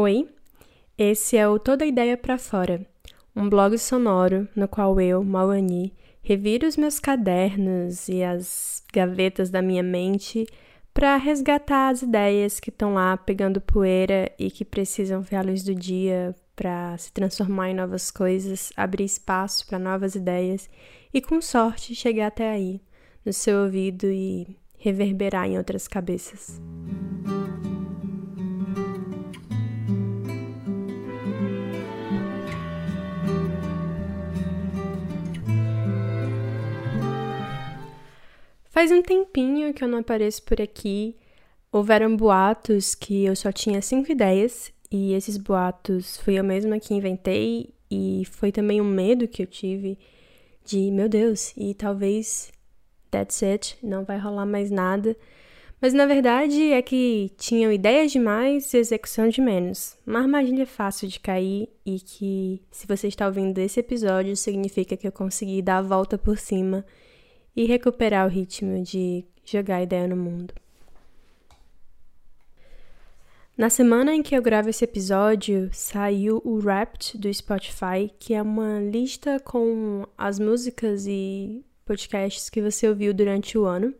Oi, esse é o Toda Ideia para Fora, um blog sonoro no qual eu, Mauani, reviro os meus cadernos e as gavetas da minha mente para resgatar as ideias que estão lá pegando poeira e que precisam ver a luz do dia para se transformar em novas coisas, abrir espaço para novas ideias e, com sorte, chegar até aí, no seu ouvido e reverberar em outras cabeças. Faz um tempinho que eu não apareço por aqui. Houveram boatos que eu só tinha cinco ideias, e esses boatos fui eu mesma que inventei, e foi também um medo que eu tive de, meu Deus, e talvez that's it, não vai rolar mais nada. Mas na verdade é que tinham ideias demais e execução de menos. Uma armadilha fácil de cair e que, se você está ouvindo esse episódio, significa que eu consegui dar a volta por cima e recuperar o ritmo de jogar ideia no mundo. Na semana em que eu gravo esse episódio, saiu o Wrapped do Spotify, que é uma lista com as músicas e podcasts que você ouviu durante o ano.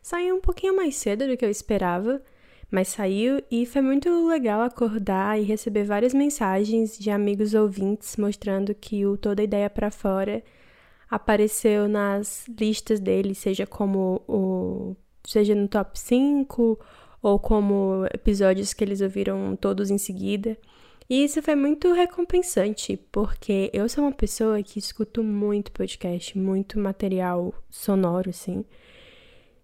Saiu um pouquinho mais cedo do que eu esperava, mas saiu e foi muito legal acordar e receber várias mensagens de amigos ouvintes mostrando que o Toda Ideia para Fora apareceu nas listas dele, seja como o seja no top 5 ou como episódios que eles ouviram todos em seguida. E isso foi muito recompensante, porque eu sou uma pessoa que escuto muito podcast, muito material sonoro, assim.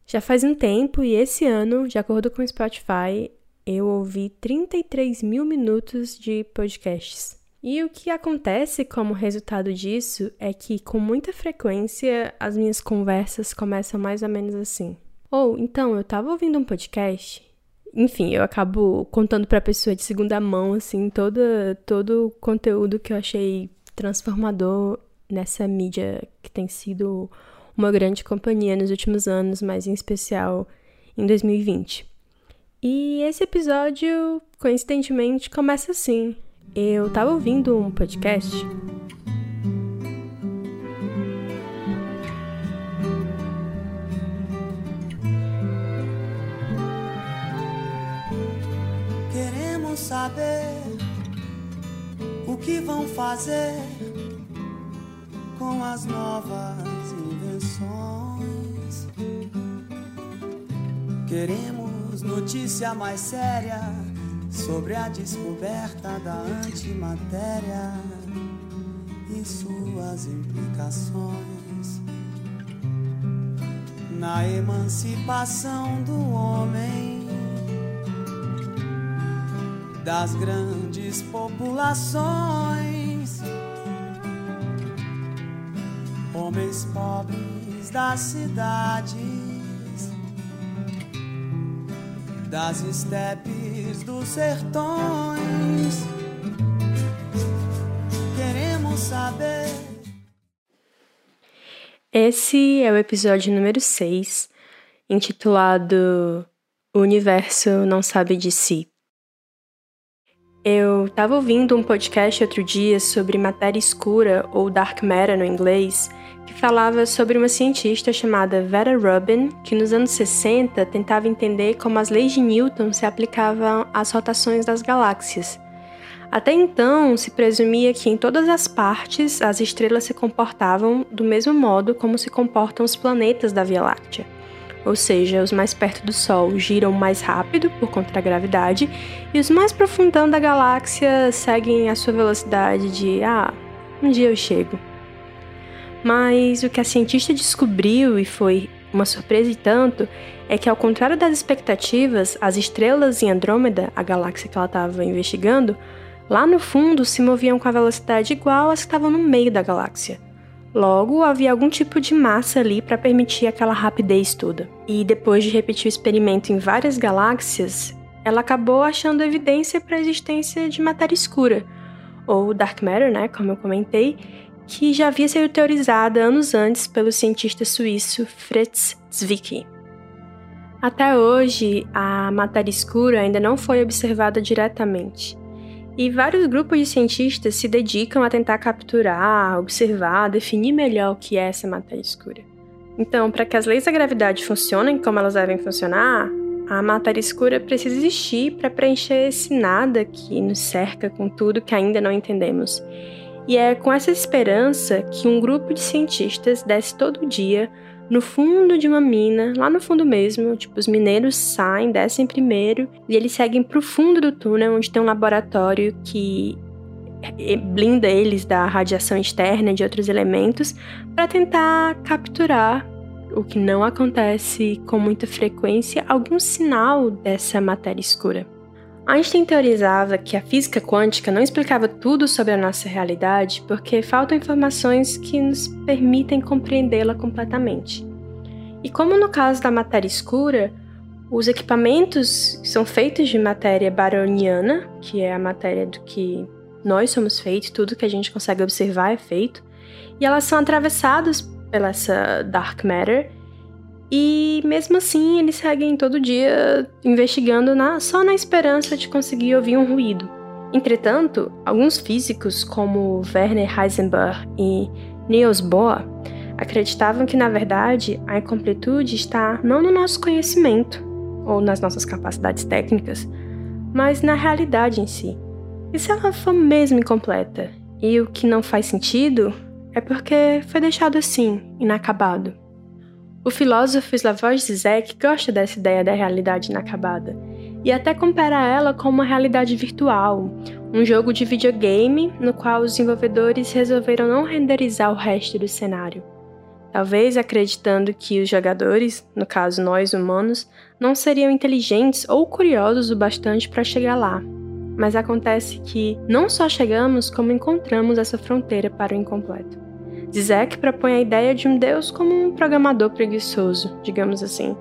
Já faz um tempo e esse ano, de acordo com o Spotify, eu ouvi 33 mil minutos de podcasts. E o que acontece como resultado disso é que, com muita frequência, as minhas conversas começam mais ou menos assim. Ou, então, eu tava ouvindo um podcast. Enfim, eu acabo contando pra pessoa de segunda mão, assim, todo, todo o conteúdo que eu achei transformador nessa mídia que tem sido uma grande companhia nos últimos anos, mas em especial em 2020. E esse episódio, coincidentemente, começa assim. Eu tava ouvindo um podcast. Queremos saber o que vão fazer com as novas invenções. Queremos notícia mais séria sobre a descoberta da antimatéria e suas implicações. Na emancipação do homem das grandes populações, homens pobres das cidades das estepes dos sertões. Queremos saber. Esse é o episódio número 6, intitulado O Universo Não Sabe de Si. Eu estava ouvindo um podcast outro dia sobre matéria escura, ou dark matter no inglês, que falava sobre uma cientista chamada Vera Rubin, que nos anos 60 tentava entender como as leis de Newton se aplicavam às rotações das galáxias. Até então, se presumia que em todas as partes as estrelas se comportavam do mesmo modo como se comportam os planetas da Via Láctea. Ou seja, os mais perto do Sol giram mais rápido por conta da gravidade, e os mais profundão da galáxia seguem a sua velocidade de ah, um dia eu chego. Mas o que a cientista descobriu, e foi uma surpresa e tanto, é que ao contrário das expectativas, as estrelas em Andrômeda, a galáxia que ela estava investigando, lá no fundo se moviam com a velocidade igual às que estavam no meio da galáxia. Logo, havia algum tipo de massa ali para permitir aquela rapidez toda. E depois de repetir o experimento em várias galáxias, ela acabou achando evidência para a existência de matéria escura, ou dark matter, né, como eu comentei, que já havia sido teorizada anos antes pelo cientista suíço Fritz Zwicky. Até hoje, a matéria escura ainda não foi observada diretamente. E vários grupos de cientistas se dedicam a tentar capturar, observar, definir melhor o que é essa matéria escura. Então, para que as leis da gravidade funcionem como elas devem funcionar, a matéria escura precisa existir para preencher esse nada que nos cerca com tudo que ainda não entendemos. E é com essa esperança que um grupo de cientistas desce todo dia no fundo de uma mina, lá no fundo mesmo. Tipo, os mineiros saem, descem primeiro e eles seguem para o fundo do túnel, onde tem um laboratório que blinda eles da radiação externa de outros elementos para tentar capturar o que não acontece com muita frequência, algum sinal dessa matéria escura. Einstein teorizava que a física quântica não explicava tudo sobre a nossa realidade porque faltam informações que nos permitem compreendê-la completamente. E como no caso da matéria escura, os equipamentos são feitos de matéria baroniana, que é a matéria do que nós somos feitos, tudo que a gente consegue observar é feito, e elas são atravessadas pela essa dark matter. E mesmo assim, eles seguem todo dia investigando na, só na esperança de conseguir ouvir um ruído. Entretanto, alguns físicos, como Werner Heisenberg e Niels Bohr, acreditavam que, na verdade, a incompletude está não no nosso conhecimento ou nas nossas capacidades técnicas, mas na realidade em si. E se ela for mesmo incompleta? E o que não faz sentido é porque foi deixado assim, inacabado. O filósofo Slavoj Zizek gosta dessa ideia da realidade inacabada e até compara ela com uma realidade virtual, um jogo de videogame no qual os desenvolvedores resolveram não renderizar o resto do cenário. Talvez acreditando que os jogadores, no caso nós humanos, não seriam inteligentes ou curiosos o bastante para chegar lá, mas acontece que não só chegamos, como encontramos essa fronteira para o incompleto. Zizek propõe a ideia de um Deus como um programador preguiçoso, digamos assim.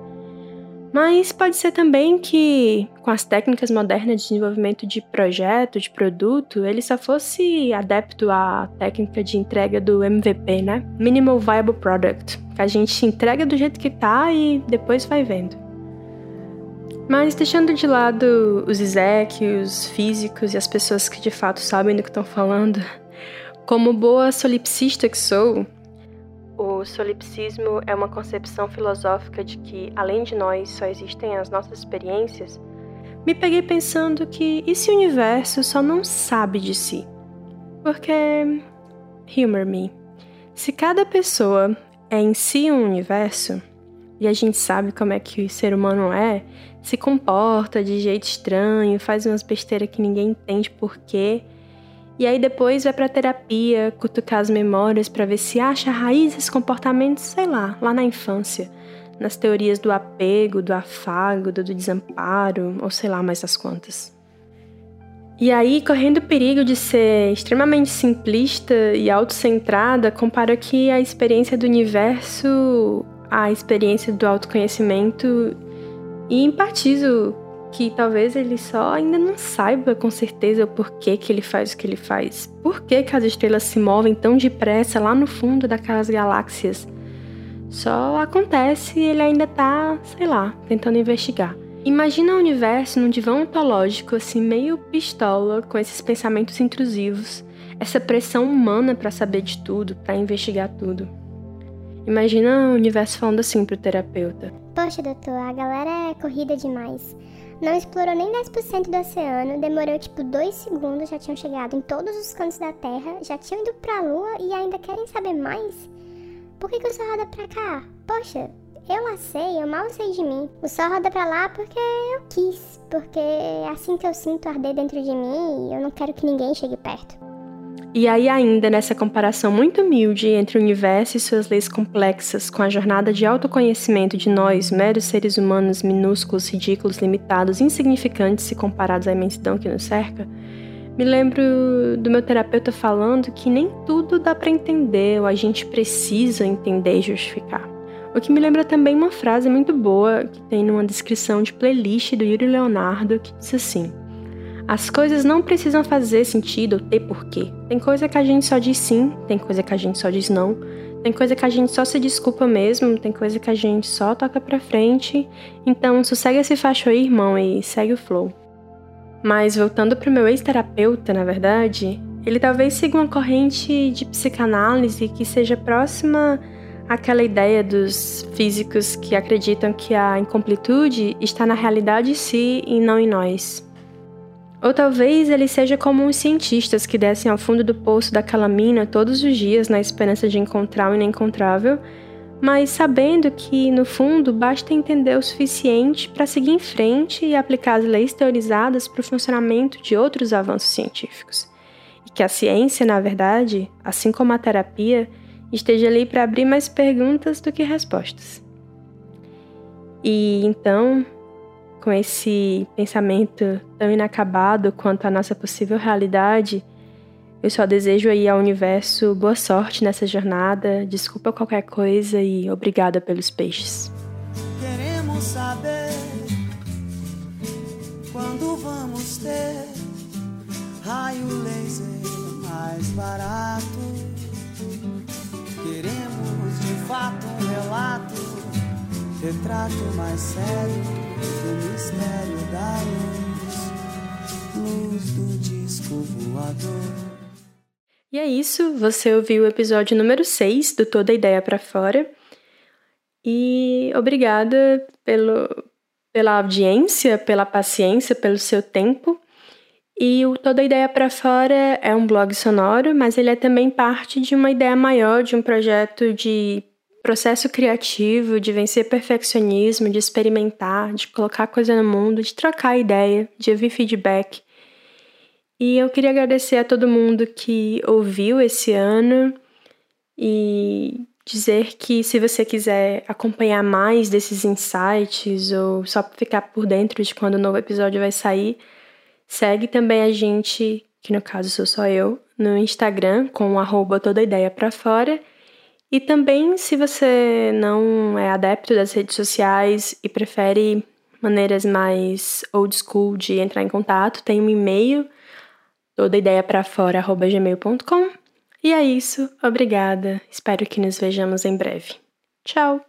Mas pode ser também que, com as técnicas modernas de desenvolvimento de projeto, de produto, ele só fosse adepto à técnica de entrega do MVP, né? Minimal Viable Product, que a gente entrega do jeito que tá e depois vai vendo. Mas deixando de lado os Isaac, os físicos e as pessoas que de fato sabem do que estão falando, como boa solipsista que sou, o solipsismo é uma concepção filosófica de que, além de nós, só existem as nossas experiências. Me peguei pensando que e se o universo só não sabe de si? Porque, humor me, se cada pessoa é em si um universo, e a gente sabe como é que o ser humano é, se comporta de jeito estranho, faz umas besteiras que ninguém entende por quê. E aí depois vai pra terapia, cutucar as memórias para ver se acha desses comportamentos, sei lá, lá na infância. Nas teorias do apego, do afago, do desamparo, ou sei lá mais das quantas. E aí, correndo o perigo de ser extremamente simplista e autocentrada, comparo aqui a experiência do universo a experiência do autoconhecimento e empatizo que talvez ele só ainda não saiba com certeza o porquê que ele faz o que ele faz. Por que, que as estrelas se movem tão depressa lá no fundo daquelas galáxias? Só acontece e ele ainda tá, sei lá, tentando investigar. Imagina o universo num divã ontológico, assim, meio pistola, com esses pensamentos intrusivos, essa pressão humana para saber de tudo, para investigar tudo. Imagina o universo falando assim pro terapeuta. Poxa, doutor, a galera é corrida demais. Não explorou nem 10% do oceano, demorou tipo 2 segundos, já tinham chegado em todos os cantos da Terra, já tinham ido pra Lua e ainda querem saber mais? Por que, que o sol roda pra cá? Poxa, eu lá sei, eu mal sei de mim. O sol roda pra lá porque eu quis, porque é assim que eu sinto arder dentro de mim e eu não quero que ninguém chegue perto. E aí, ainda nessa comparação muito humilde entre o universo e suas leis complexas com a jornada de autoconhecimento de nós, meros seres humanos minúsculos, ridículos, limitados, insignificantes se comparados à imensidão que nos cerca, me lembro do meu terapeuta falando que nem tudo dá para entender ou a gente precisa entender e justificar. O que me lembra também uma frase muito boa que tem numa descrição de playlist do Yuri Leonardo que diz assim: as coisas não precisam fazer sentido ou ter porquê. Tem coisa que a gente só diz sim, tem coisa que a gente só diz não, tem coisa que a gente só se desculpa mesmo, tem coisa que a gente só toca pra frente. Então, sossega esse facho aí, irmão, e segue o flow. Mas voltando para o meu ex-terapeuta, na verdade, ele talvez siga uma corrente de psicanálise que seja próxima àquela ideia dos físicos que acreditam que a incompletude está na realidade em si e não em nós. Ou talvez ele seja como os cientistas que descem ao fundo do poço daquela mina todos os dias na esperança de encontrar o inencontrável mas sabendo que, no fundo, basta entender o suficiente para seguir em frente e aplicar as leis teorizadas para o funcionamento de outros avanços científicos. E que a ciência, na verdade, assim como a terapia, esteja ali para abrir mais perguntas do que respostas. E então, com esse pensamento tão inacabado quanto a nossa possível realidade, eu só desejo aí ao universo boa sorte nessa jornada, desculpa qualquer coisa e obrigada pelos peixes. Queremos saber quando vamos ter raio laser mais barato. Queremos de fato um relato, retrato mais sério do mistério da luz, luz do disco voador. E é isso, você ouviu o episódio número 6 do Toda Ideia para Fora. E obrigada pelo, pela audiência, pela paciência, pelo seu tempo. E o Toda Ideia para Fora é um blog sonoro, mas ele é também parte de uma ideia maior, de um projeto de processo criativo, de vencer perfeccionismo, de experimentar, de colocar coisa no mundo, de trocar ideia, de ouvir feedback. E eu queria agradecer a todo mundo que ouviu esse ano e dizer que se você quiser acompanhar mais desses insights ou só ficar por dentro de quando o novo episódio vai sair, segue também a gente, que no caso sou só eu, no Instagram com arroba toda ideia para fora. E também, se você não é adepto das redes sociais e prefere maneiras mais old school de entrar em contato, tem um e-mail toda ideia para fora gmail.com. E é isso, obrigada. Espero que nos vejamos em breve. Tchau.